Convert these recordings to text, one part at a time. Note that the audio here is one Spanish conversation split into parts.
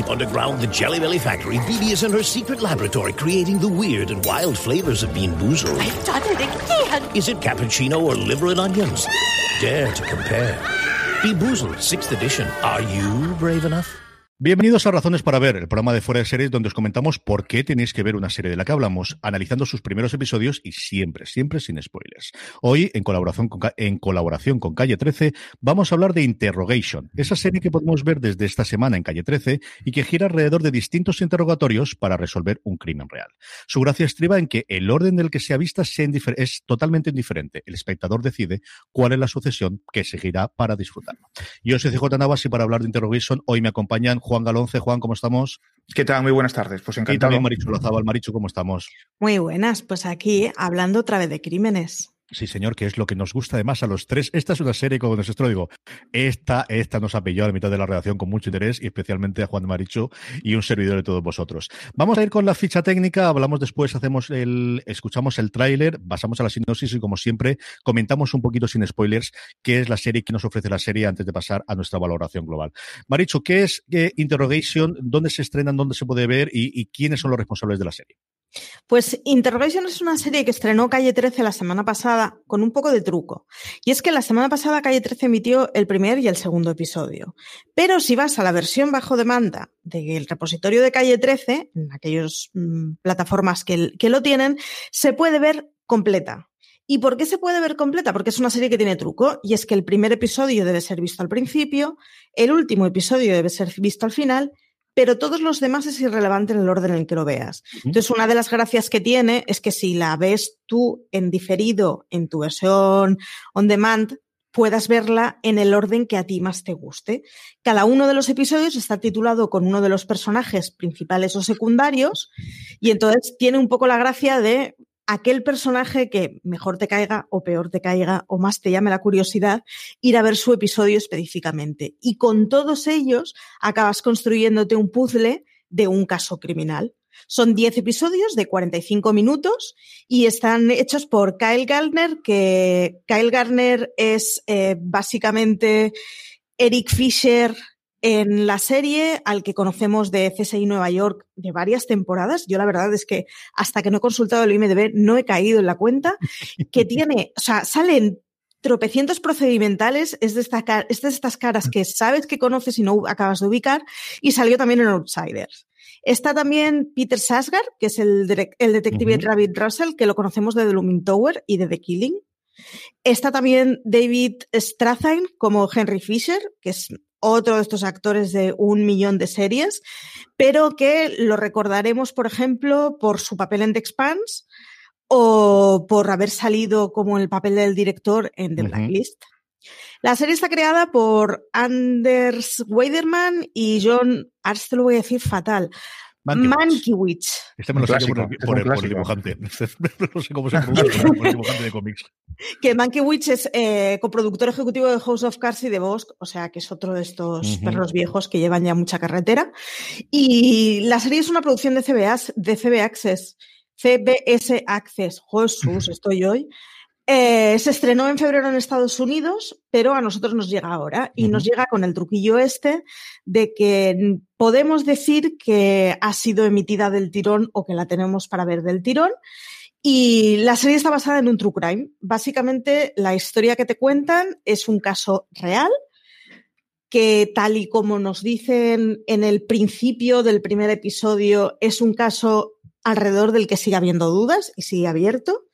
Deep underground, the Jelly Belly factory, BB is in her secret laboratory creating the weird and wild flavors of Bean Boozled. I've done it again! Is it cappuccino or liver and onions? Dare to compare. Bean Boozled, 6th edition. Are you brave enough? Bienvenidos a Razones para Ver, el programa de fuera de series donde os comentamos por qué tenéis que ver una serie de la que hablamos, analizando sus primeros episodios y siempre, siempre sin spoilers. Hoy, en colaboración con, en colaboración con Calle 13, vamos a hablar de Interrogation, esa serie que podemos ver desde esta semana en Calle 13 y que gira alrededor de distintos interrogatorios para resolver un crimen real. Su gracia estriba en que el orden del que sea vista es totalmente indiferente. El espectador decide cuál es la sucesión que seguirá para disfrutarlo. Yo soy CJ Navas y para hablar de Interrogation hoy me acompañan Juan Galonce. Juan, ¿cómo estamos? ¿Qué tal? Muy buenas tardes. Pues encantado. Y también Marichu. Marichu, ¿cómo estamos? Muy buenas. Pues aquí hablando otra vez de crímenes. Sí, señor, que es lo que nos gusta además a los tres. Esta es una serie, como nosotros digo, esta, esta nos ha pillado a la mitad de la redacción con mucho interés y especialmente a Juan Maricho y un servidor de todos vosotros. Vamos a ir con la ficha técnica, hablamos después, hacemos el, escuchamos el tráiler, pasamos a la sinopsis y como siempre comentamos un poquito sin spoilers qué es la serie, qué nos ofrece la serie antes de pasar a nuestra valoración global. Maricho, ¿qué es Interrogation? ¿Dónde se estrenan? ¿Dónde se puede ver? y quiénes son los responsables de la serie? Pues Interrogation es una serie que estrenó Calle 13 la semana pasada con un poco de truco. Y es que la semana pasada Calle 13 emitió el primer y el segundo episodio. Pero si vas a la versión bajo demanda del repositorio de Calle 13, en aquellas mm, plataformas que, que lo tienen, se puede ver completa. ¿Y por qué se puede ver completa? Porque es una serie que tiene truco y es que el primer episodio debe ser visto al principio, el último episodio debe ser visto al final pero todos los demás es irrelevante en el orden en el que lo veas. Entonces, una de las gracias que tiene es que si la ves tú en diferido en tu versión on demand, puedas verla en el orden que a ti más te guste. Cada uno de los episodios está titulado con uno de los personajes principales o secundarios y entonces tiene un poco la gracia de aquel personaje que mejor te caiga o peor te caiga o más te llame la curiosidad, ir a ver su episodio específicamente. Y con todos ellos acabas construyéndote un puzzle de un caso criminal. Son 10 episodios de 45 minutos y están hechos por Kyle Gardner, que Kyle Gardner es eh, básicamente Eric Fisher en la serie al que conocemos de CSI Nueva York de varias temporadas, yo la verdad es que hasta que no he consultado el IMDB no he caído en la cuenta, que tiene, o sea, salen tropecientos procedimentales, es de, es de estas caras que sabes que conoces y no acabas de ubicar, y salió también en Outsiders. Está también Peter Sasgar, que es el, el detective Rabbit Russell, que lo conocemos de The Looming Tower y de The Killing. Está también David Strathairn como Henry Fisher, que es otro de estos actores de un millón de series, pero que lo recordaremos, por ejemplo, por su papel en The Expanse o por haber salido como el papel del director en The Blacklist. La serie está creada por Anders Weiderman y John, te lo voy a decir fatal, Mankiewicz. Este me lo sé por, el, dibujante. no sé cómo se pronuncia por el dibujante de cómics. Que Mankiewicz es eh, coproductor ejecutivo de House of Cards y de Bosque, o sea que es otro de estos perros viejos que llevan ya mucha carretera. Y la serie es una producción de CBS, de CB Access. CBS Access. Jesús, estoy hoy. Eh, se estrenó en febrero en Estados Unidos, pero a nosotros nos llega ahora y nos llega con el truquillo este de que podemos decir que ha sido emitida del tirón o que la tenemos para ver del tirón. Y la serie está basada en un true crime. Básicamente, la historia que te cuentan es un caso real que tal y como nos dicen en el principio del primer episodio, es un caso alrededor del que sigue habiendo dudas y sigue abierto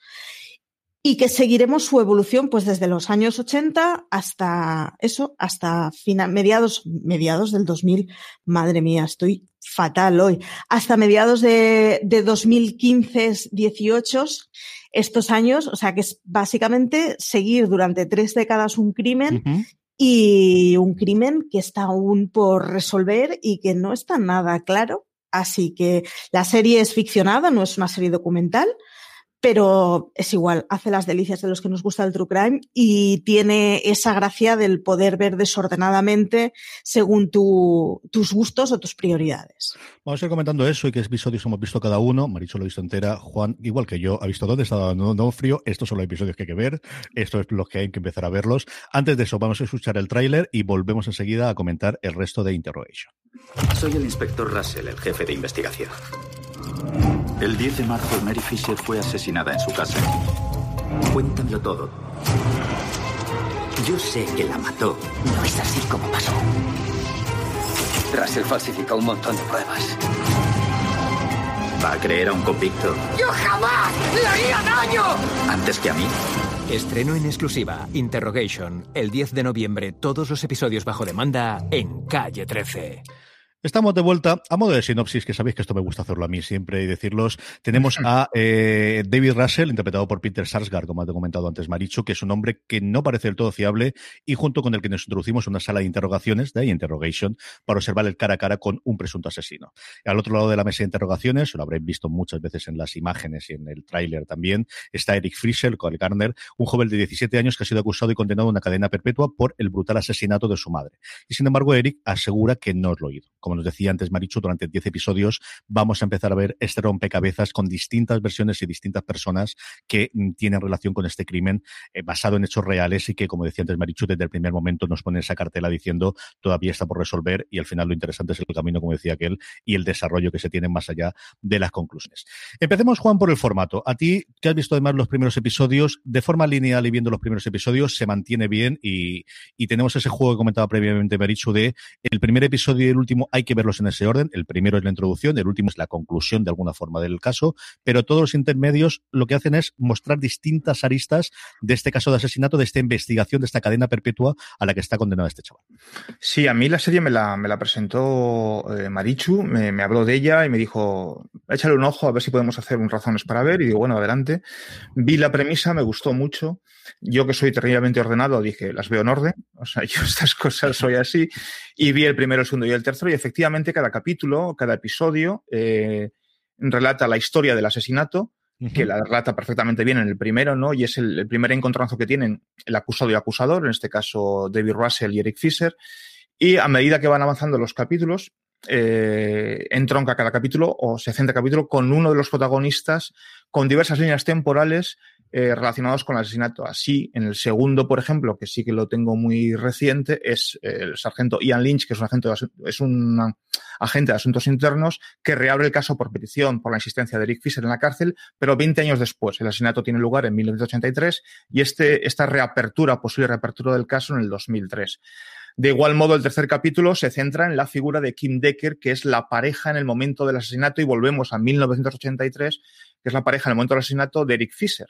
y que seguiremos su evolución pues desde los años 80 hasta eso, hasta mediados, mediados del 2000. Madre mía, estoy fatal hoy. Hasta mediados de, de 2015, 18, estos años, o sea que es básicamente seguir durante tres décadas un crimen y un crimen que está aún por resolver y que no está nada claro. Así que la serie es ficcionada, no es una serie documental pero es igual, hace las delicias de los que nos gusta el true crime y tiene esa gracia del poder ver desordenadamente según tu, tus gustos o tus prioridades. Vamos a ir comentando eso y qué episodios hemos visto cada uno. Maricho lo ha visto entera, Juan, igual que yo, ha visto dónde está dando frío. Estos son los episodios que hay que ver, estos es los que hay que empezar a verlos. Antes de eso, vamos a escuchar el tráiler y volvemos enseguida a comentar el resto de Interrogation. Soy el inspector Russell, el jefe de investigación. El 10 de marzo, Mary Fisher fue asesinada en su casa. Cuéntamelo todo. Yo sé que la mató. No es así como pasó. Russell falsificó un montón de pruebas. ¿Va a creer a un convicto? ¡Yo jamás le haría daño! ¿Antes que a mí? Estreno en exclusiva, Interrogation, el 10 de noviembre, todos los episodios bajo demanda en Calle 13. Estamos de vuelta. A modo de sinopsis, que sabéis que esto me gusta hacerlo a mí siempre y decirlos, tenemos a eh, David Russell, interpretado por Peter Sarsgaard, como ha comentado antes Marichu, que es un hombre que no parece del todo fiable y junto con el que nos introducimos en una sala de interrogaciones, de interrogation, para observar el cara a cara con un presunto asesino. Al otro lado de la mesa de interrogaciones, lo habréis visto muchas veces en las imágenes y en el tráiler también, está Eric Frischel, Cole Garner, un joven de 17 años que ha sido acusado y condenado a una cadena perpetua por el brutal asesinato de su madre. Y sin embargo, Eric asegura que no lo oído. Como nos decía antes Marichu, durante 10 episodios vamos a empezar a ver este rompecabezas con distintas versiones y distintas personas que mm, tienen relación con este crimen eh, basado en hechos reales y que, como decía antes Marichu, desde el primer momento nos pone esa cartela diciendo todavía está por resolver y al final lo interesante es el camino, como decía aquel, y el desarrollo que se tiene más allá de las conclusiones. Empecemos, Juan, por el formato. A ti, que has visto además los primeros episodios, de forma lineal y viendo los primeros episodios, se mantiene bien y, y tenemos ese juego que comentaba previamente Marichu de el primer episodio y el último hay que verlos en ese orden. El primero es la introducción, el último es la conclusión de alguna forma del caso, pero todos los intermedios lo que hacen es mostrar distintas aristas de este caso de asesinato, de esta investigación, de esta cadena perpetua a la que está condenado este chaval. Sí, a mí la serie me la, presentó eh, Marichu, me, me, habló de ella y me dijo, échale un ojo a ver si podemos hacer un razones para ver. Y digo, bueno, adelante. Vi la premisa, me gustó mucho. Yo que soy terriblemente ordenado, dije, las veo en orden. O sea, yo estas cosas soy así. Y vi el primero, el segundo y el tercero y efectivamente cada capítulo, cada episodio eh, relata la historia del asesinato, uh -huh. que la relata perfectamente bien en el primero, ¿no? Y es el, el, primer encontronazo que tienen el acusado y acusador, en este caso David Russell y Eric Fisher. Y a medida que van avanzando los capítulos, eh, entronca cada capítulo o se centra capítulo con uno de los protagonistas con diversas líneas temporales eh, relacionados con el asesinato. Así, en el segundo, por ejemplo, que sí que lo tengo muy reciente, es el sargento Ian Lynch, que es un, agente de, es un agente de asuntos internos, que reabre el caso por petición por la insistencia de Eric Fisher en la cárcel, pero 20 años después. El asesinato tiene lugar en 1983 y este, esta reapertura, posible reapertura del caso en el 2003. De igual modo, el tercer capítulo se centra en la figura de Kim Decker, que es la pareja en el momento del asesinato, y volvemos a 1983, que es la pareja en el momento del asesinato de Eric Fisher.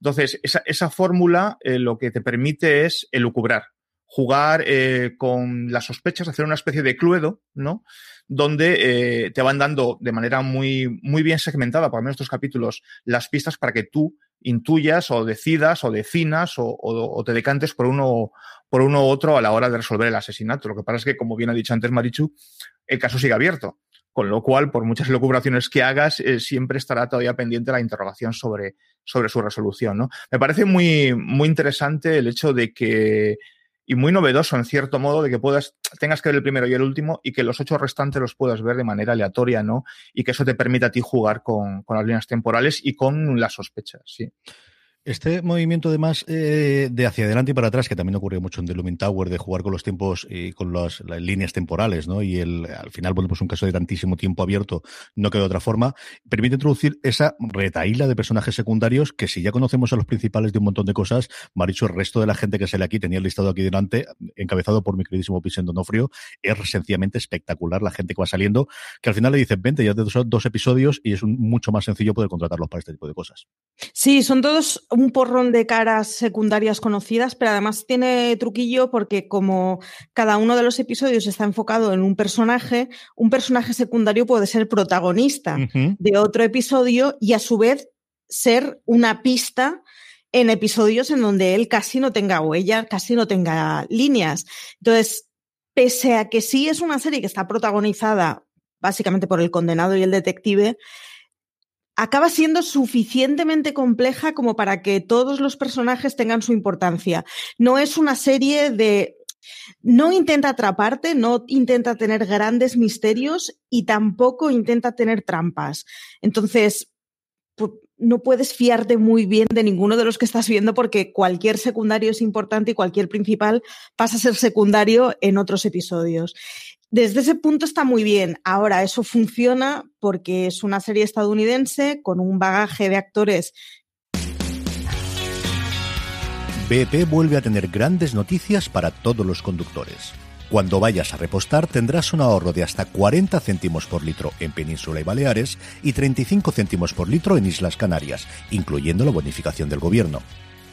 Entonces, esa, esa fórmula eh, lo que te permite es elucubrar, jugar eh, con las sospechas, hacer una especie de cluedo, ¿no? Donde eh, te van dando de manera muy, muy bien segmentada, por lo menos estos capítulos, las pistas para que tú intuyas o decidas o definas o, o, o te decantes por uno, por uno u otro a la hora de resolver el asesinato. Lo que pasa es que, como bien ha dicho antes Marichu, el caso sigue abierto. Con lo cual, por muchas locubraciones que hagas, eh, siempre estará todavía pendiente la interrogación sobre, sobre su resolución. ¿no? Me parece muy, muy interesante el hecho de que, y muy novedoso en cierto modo, de que puedas, tengas que ver el primero y el último y que los ocho restantes los puedas ver de manera aleatoria, ¿no? Y que eso te permita a ti jugar con, con las líneas temporales y con las sospechas, sí. Este movimiento, además, eh, de hacia adelante y para atrás, que también ocurrió mucho en The Lumin Tower, de jugar con los tiempos y con las, líneas temporales, ¿no? Y el, al final, bueno, pues un caso de tantísimo tiempo abierto, no quedó de otra forma, permite introducir esa retaíla de personajes secundarios que si ya conocemos a los principales de un montón de cosas, Maricho, el resto de la gente que sale aquí, tenía el listado aquí delante, encabezado por mi queridísimo Vicente Donofrio, es sencillamente espectacular la gente que va saliendo, que al final le dicen, vente, ya te dos, dos episodios y es un, mucho más sencillo poder contratarlos para este tipo de cosas. Sí, son todos un porrón de caras secundarias conocidas, pero además tiene truquillo porque como cada uno de los episodios está enfocado en un personaje, un personaje secundario puede ser protagonista uh -huh. de otro episodio y a su vez ser una pista en episodios en donde él casi no tenga huella, casi no tenga líneas. Entonces, pese a que sí es una serie que está protagonizada básicamente por el condenado y el detective, acaba siendo suficientemente compleja como para que todos los personajes tengan su importancia. No es una serie de no intenta atraparte, no intenta tener grandes misterios y tampoco intenta tener trampas. Entonces, no puedes fiarte muy bien de ninguno de los que estás viendo porque cualquier secundario es importante y cualquier principal pasa a ser secundario en otros episodios. Desde ese punto está muy bien. Ahora, eso funciona porque es una serie estadounidense con un bagaje de actores BP vuelve a tener grandes noticias para todos los conductores. Cuando vayas a repostar tendrás un ahorro de hasta 40 céntimos por litro en Península y Baleares y 35 céntimos por litro en Islas Canarias, incluyendo la bonificación del gobierno.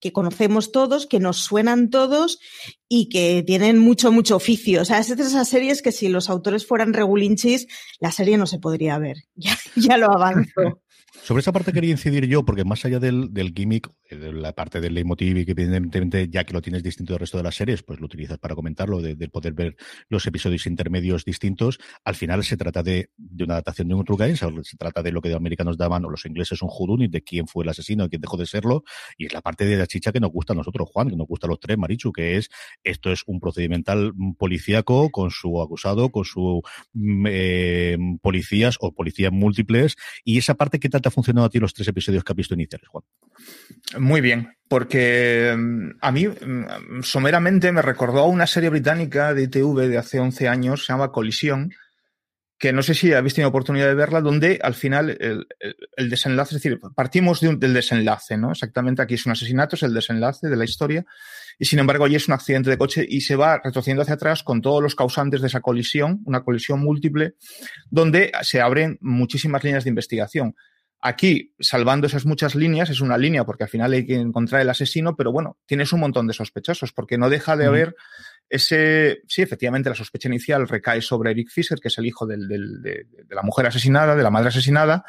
que conocemos todos, que nos suenan todos y que tienen mucho, mucho oficio. O sea, es de esas series que si los autores fueran regulinchis, la serie no se podría ver. Ya, ya lo avanzo. Sobre esa parte quería incidir yo, porque más allá del, del gimmick, eh, de la parte del leitmotiv que evidentemente ya que lo tienes distinto del resto de las series, pues lo utilizas para comentarlo, de, de poder ver los episodios intermedios distintos, al final se trata de, de una adaptación de un True se trata de lo que los americanos daban, o los ingleses un y de quién fue el asesino y quién dejó de serlo, y es la parte de la chicha que nos gusta a nosotros, Juan, que nos gusta a los tres, Marichu, que es, esto es un procedimental policíaco con su acusado, con su mm, eh, policías o policías múltiples, y esa parte que trata funcionado a ti los tres episodios que has visto iniciales, Juan? Muy bien, porque mm, a mí mm, someramente me recordó a una serie británica de ITV de hace 11 años, se llama Colisión, que no sé si habéis tenido oportunidad de verla, donde al final el, desenlace, es decir, partimos del desenlace, ¿no? Exactamente aquí es un asesinato, es el desenlace de la historia, y sin embargo allí es un accidente de coche y se va retrocediendo hacia atrás con todos los causantes de esa colisión, una colisión múltiple, donde se abren muchísimas líneas de investigación. Aquí, salvando esas muchas líneas, es una línea porque al final hay que encontrar el asesino, pero bueno, tienes un montón de sospechosos porque no deja de haber ese, sí, efectivamente, la sospecha inicial recae sobre Eric Fisher, que es el hijo del, del, de, de, la mujer asesinada, de la madre asesinada,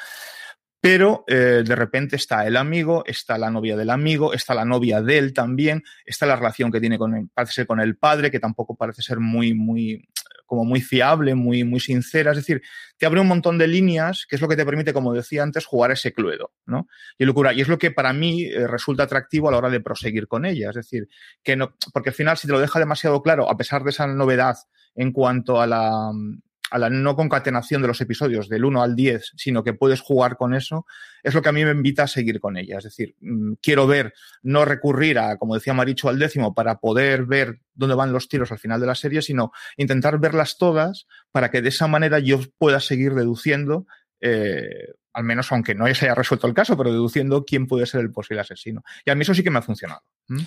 pero eh, de repente está el amigo, está la novia del amigo, está la novia de él también, está la relación que tiene con, parece ser con el padre, que tampoco parece ser muy, muy, como muy fiable, muy, muy sincera. Es decir, te abre un montón de líneas, que es lo que te permite, como decía antes, jugar ese cluedo, ¿no? Y locura. Y es lo que para mí eh, resulta atractivo a la hora de proseguir con ella. Es decir, que no, porque al final, si te lo deja demasiado claro, a pesar de esa novedad en cuanto a la, a la no concatenación de los episodios del 1 al 10, sino que puedes jugar con eso, es lo que a mí me invita a seguir con ella. Es decir, mm, quiero ver, no recurrir a, como decía Maricho, al décimo para poder ver dónde van los tiros al final de la serie, sino intentar verlas todas para que de esa manera yo pueda seguir deduciendo eh, al menos aunque no se haya resuelto el caso, pero deduciendo quién puede ser el posible asesino. Y a mí eso sí que me ha funcionado. ¿Mm?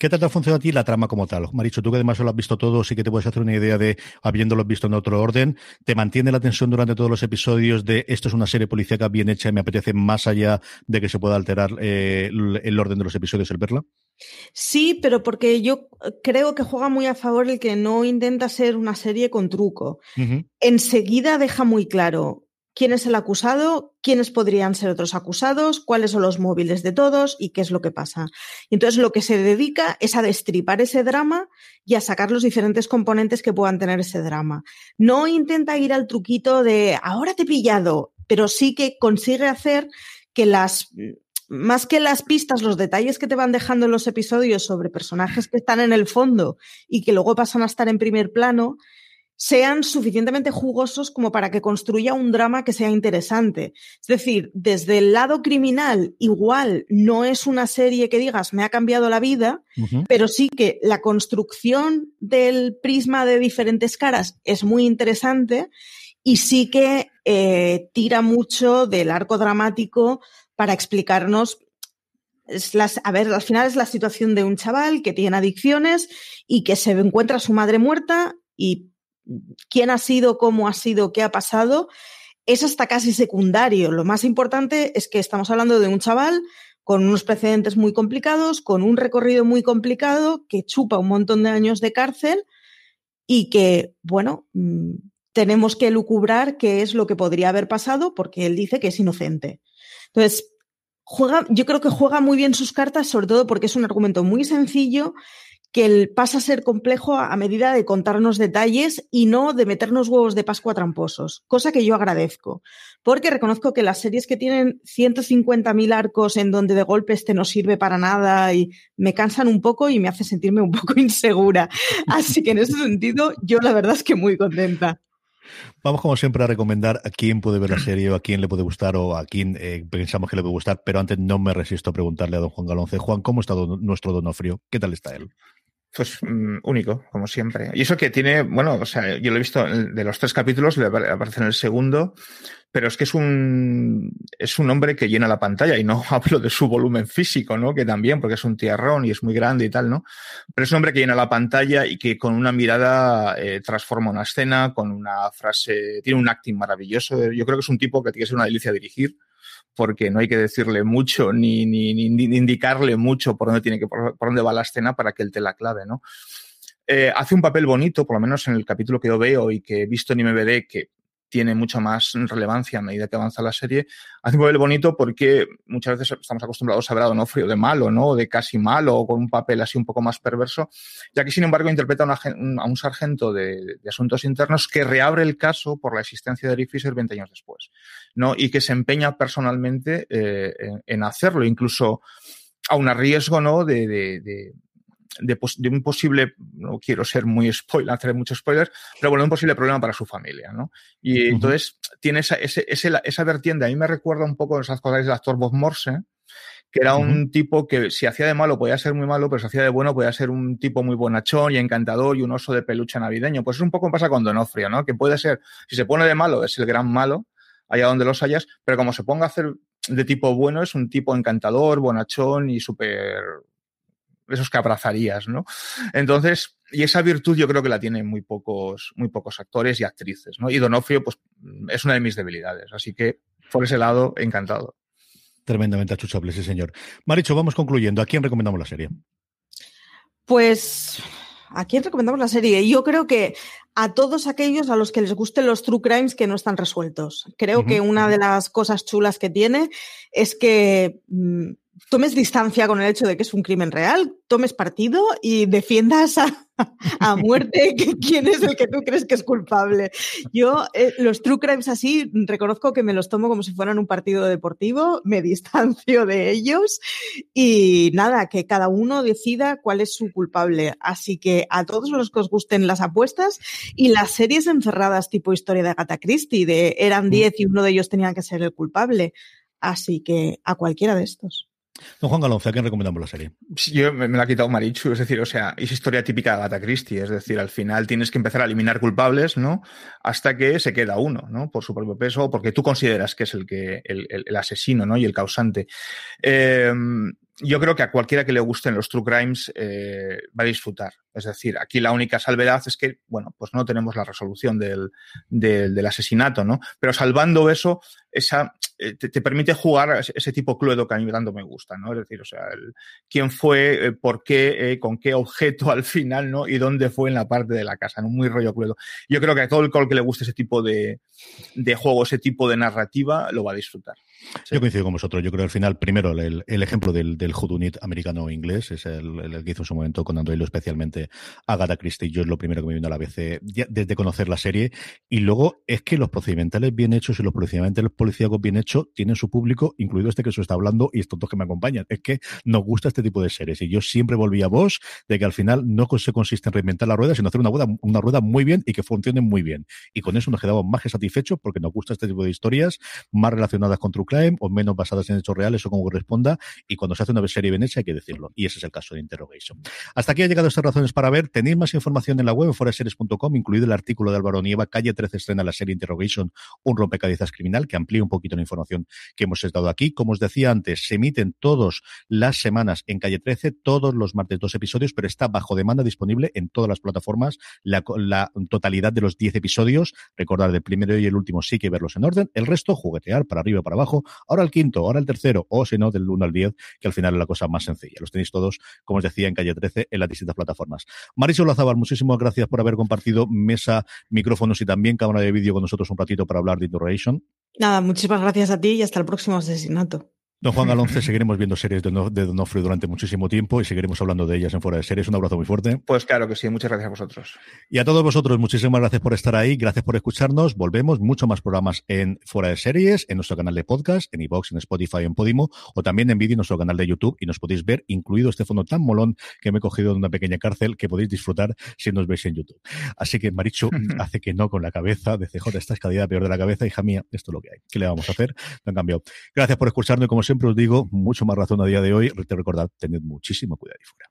¿Qué tal te ha funcionado a ti la trama como tal? Maricho, tú que además lo has visto todo, sí que te puedes hacer una idea de, habiéndolo visto en otro orden, ¿te mantiene la tensión durante todos los episodios de esto es una serie policíaca bien hecha y me apetece más allá de que se pueda alterar eh, el orden de los episodios el verla? Sí, pero porque yo creo que juega muy a favor el que no intenta ser una serie con truco. Uh -huh. Enseguida deja muy claro, quién es el acusado, quiénes podrían ser otros acusados, cuáles son los móviles de todos y qué es lo que pasa. Y entonces lo que se dedica es a destripar ese drama y a sacar los diferentes componentes que puedan tener ese drama. No intenta ir al truquito de ahora te he pillado, pero sí que consigue hacer que las más que las pistas, los detalles que te van dejando en los episodios sobre personajes que están en el fondo y que luego pasan a estar en primer plano, sean suficientemente jugosos como para que construya un drama que sea interesante. Es decir, desde el lado criminal, igual no es una serie que digas me ha cambiado la vida, uh -huh. pero sí que la construcción del prisma de diferentes caras es muy interesante y sí que eh, tira mucho del arco dramático para explicarnos es las, a ver, al final es la situación de un chaval que tiene adicciones y que se encuentra a su madre muerta y quién ha sido, cómo ha sido, qué ha pasado, es hasta casi secundario. Lo más importante es que estamos hablando de un chaval con unos precedentes muy complicados, con un recorrido muy complicado, que chupa un montón de años de cárcel y que, bueno, mm, tenemos que lucubrar qué es lo que podría haber pasado porque él dice que es inocente. Entonces, juega, yo creo que juega muy bien sus cartas, sobre todo porque es un argumento muy sencillo que pasa a ser complejo a, medida de contarnos detalles y no de meternos huevos de Pascua tramposos, cosa que yo agradezco, porque reconozco que las series que tienen 150.000 arcos en donde de golpe este no sirve para nada y me cansan un poco y me hace sentirme un poco insegura. Así que en ese sentido, yo la verdad es que muy contenta. Vamos, como siempre, a recomendar a quién puede ver la serie o a quién le puede gustar o a quién eh, pensamos que le puede gustar, pero antes no me resisto a preguntarle a don Juan Galonce. Juan, ¿cómo está nuestro Donofrio? ¿Qué tal está él? Pues mm, único, como siempre. Y eso que tiene, bueno, o sea, yo lo he visto de los tres capítulos, le aparece en el segundo, pero es que es un, es un hombre que llena la pantalla y no hablo de su volumen físico, ¿no? Que también, porque es un tierrón y es muy grande y tal, ¿no? Pero es un hombre que llena la pantalla y que con una mirada eh, transforma una escena, con una frase, tiene un acting maravilloso. Yo creo que es un tipo que tiene que ser una delicia dirigir porque no hay que decirle mucho ni, ni, ni indicarle mucho por dónde tiene que, por, dónde va la escena para que él te la clave, ¿no? Eh, hace un papel bonito, por lo menos en el capítulo que yo veo y que he visto en IMBD, que tiene mucha más relevancia a medida que avanza la serie, hace un papel bonito porque muchas veces estamos acostumbrados a ver a Donofrio de malo, ¿no? De casi malo o con un papel así un poco más perverso, ya que sin embargo interpreta a un sargento de, asuntos internos que reabre el caso por la existencia de Eric Fisher 20 años después, ¿no? Y que se empeña personalmente eh, en, hacerlo, incluso a un riesgo, ¿no? de, de, un posible, no quiero ser muy spoiler, hacer muchos spoilers, pero bueno, un posible problema para su familia, ¿no? Y entonces tiene esa, ese, esa vertiente, a mí me recuerda un poco, esas cosas del actor Bob Morse, que era un tipo que si hacía de malo podía ser muy malo, pero si hacía de bueno podía ser un tipo muy bonachón y encantador y un oso de peluche navideño. Pues es un poco pasa con Donofrio, ¿no? Que puede ser, si se pone de malo, es el gran malo, allá donde los hayas, pero como se ponga a hacer de tipo bueno, es un tipo encantador, bonachón y súper esos que abrazarías, ¿no? Entonces, y esa virtud yo creo que la tienen muy pocos, muy pocos actores y actrices, ¿no? Y Donofrio, pues, es una de mis debilidades. Así que, por ese lado, encantado. Tremendamente achuchable, sí, señor. Maricho, vamos concluyendo. ¿A quién recomendamos la serie? Pues, ¿a quién recomendamos la serie? Yo creo que a todos aquellos a los que les gusten los true crimes que no están resueltos. Creo que una de las cosas chulas que tiene es que mm, tomes distancia con el hecho de que es un crimen real, tomes partido y defiendas a, a muerte quién es el que tú crees que es culpable. Yo, eh, los true crimes así, reconozco que me los tomo como si fueran un partido deportivo, me distancio de ellos y nada, que cada uno decida cuál es su culpable. Así que a todos los que os gusten las apuestas y las series encerradas tipo historia de Agatha Christie, de eran 10 mm. y uno de ellos tenía que ser el culpable. Así que a cualquiera de estos. Don Juan Galonce, ¿a quién recomendamos la serie? Yo me, la ha quitado Marichu, es decir, o sea, es historia típica de Agatha Christie, es decir, al final tienes que empezar a eliminar culpables, ¿no? Hasta que se queda uno, ¿no? Por su propio peso, porque tú consideras que es el que el, el, asesino, ¿no? Y el causante. Eh, yo creo que a cualquiera que le gusten los true crimes eh, va a disfrutar. Es decir, aquí la única salvedad es que, bueno, pues no tenemos la resolución del, del, asesinato, ¿no? Pero salvando eso, esa, eh, te, permite jugar ese tipo cluedo que a mí tanto me gusta, ¿no? Es decir, o sea, el, quién fue, eh, por qué, eh, con qué objeto al final, ¿no? Y dónde fue en la parte de la casa, ¿no? Muy rollo cluedo. Yo creo que a todo el col que le guste ese tipo de, de juego, ese tipo de narrativa, lo va a disfrutar. Yo coincido con vosotros. Yo creo que al final, primero, el, el ejemplo del, del Hudunit americano-inglés es el, que hizo en su momento con Android, especialmente Agatha Christie. Yo es lo primero que me vino a la vez desde conocer la serie. Y luego es que los procedimentales bien hechos y los procedimentales policíacos bien hechos tienen su público, incluido este que se está hablando y estos dos que me acompañan. Es que nos gusta este tipo de series. Y yo siempre volví a vos de que al final no se consiste en reinventar la rueda, sino hacer una rueda, una rueda muy bien y que funcione muy bien. Y con eso nos quedamos más que satisfechos porque nos gusta este tipo de historias, más relacionadas con True crime o menos basadas en hechos reales o como corresponda. Y cuando se hace una serie bien hay que decirlo. Y ese es el caso de Interrogation. Hasta aquí ha llegado estas razones para ver. Tenéis más información en la web, en series.com, incluido el artículo de Álvaro Nieva, Calle 13 estrena la serie Interrogation, un rompecabezas criminal, que amplía un poquito la información que hemos estado aquí. Como os decía antes, se emiten todas las semanas en Calle 13, todos los martes dos episodios, pero está bajo demanda disponible en todas las plataformas. La, totalidad de los 10 episodios, recordar del primero y el último sí que verlos en orden, el resto juguetear para arriba, para abajo, ahora el quinto, ahora el tercero, o si no, del 1 al 10, que al final es la cosa más sencilla. Los tenéis todos, como os decía, en Calle 13, en las distintas plataformas. Marisol Lazabal, muchísimas gracias por haber compartido mesa, micrófonos y también cámara de vídeo con nosotros un ratito para hablar de Interrogation. Nada, muchísimas gracias a ti y hasta el próximo asesinato. Don Juan Galonce, seguiremos viendo series de, Donofrio durante muchísimo tiempo y seguiremos hablando de ellas en Fuera de Series. Un abrazo muy fuerte. Pues claro que sí, muchas gracias a vosotros. Y a todos vosotros, muchísimas gracias por estar ahí, gracias por escucharnos. Volvemos, mucho más programas en Fuera de Series, en nuestro canal de podcast, en iVoox, en Spotify, en Podimo, o también en vídeo en nuestro canal de YouTube y nos podéis ver, incluido este fondo tan molón que me he cogido de una pequeña cárcel que podéis disfrutar si nos veis en YouTube. Así que Marichu hace que no con la cabeza de CJ, esta escalera peor de la cabeza, hija mía, esto es lo que hay. ¿Qué le vamos a hacer? No han cambiado. Gracias por escucharnos y como siempre os digo, mucho más razón a día de hoy. Te recordad, tened muchísimo cuidado ahí fuera.